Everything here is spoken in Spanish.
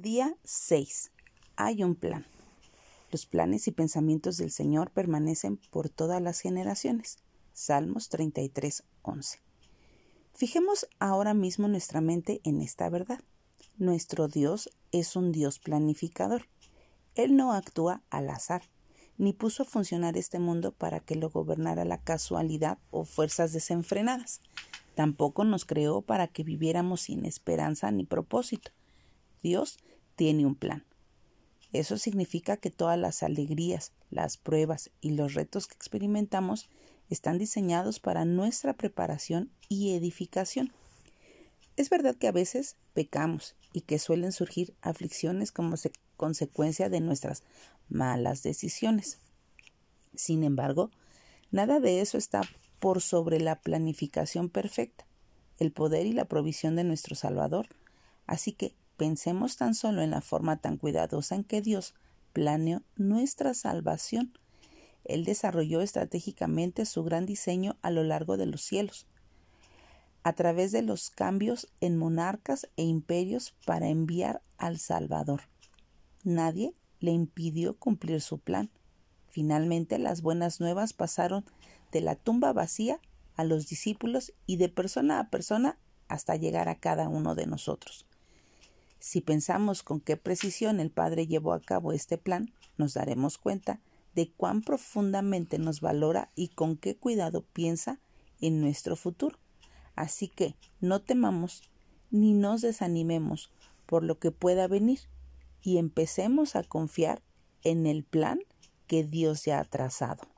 Día 6. Hay un plan. Los planes y pensamientos del Señor permanecen por todas las generaciones. Salmos 33, 11. Fijemos ahora mismo nuestra mente en esta verdad. Nuestro Dios es un Dios planificador. Él no actúa al azar, ni puso a funcionar este mundo para que lo gobernara la casualidad o fuerzas desenfrenadas. Tampoco nos creó para que viviéramos sin esperanza ni propósito. Dios tiene un plan. Eso significa que todas las alegrías, las pruebas y los retos que experimentamos están diseñados para nuestra preparación y edificación. Es verdad que a veces pecamos y que suelen surgir aflicciones como consecuencia de nuestras malas decisiones. Sin embargo, nada de eso está por sobre la planificación perfecta, el poder y la provisión de nuestro Salvador. Así que pensemos tan solo en la forma tan cuidadosa en que Dios planeó nuestra salvación. Él desarrolló estratégicamente su gran diseño a lo largo de los cielos, a través de los cambios en monarcas e imperios para enviar al Salvador. Nadie le impidió cumplir su plan. Finalmente las buenas nuevas pasaron de la tumba vacía a los discípulos y de persona a persona hasta llegar a cada uno de nosotros. Si pensamos con qué precisión el Padre llevó a cabo este plan, nos daremos cuenta de cuán profundamente nos valora y con qué cuidado piensa en nuestro futuro. Así que no temamos ni nos desanimemos por lo que pueda venir y empecemos a confiar en el plan que Dios ya ha trazado.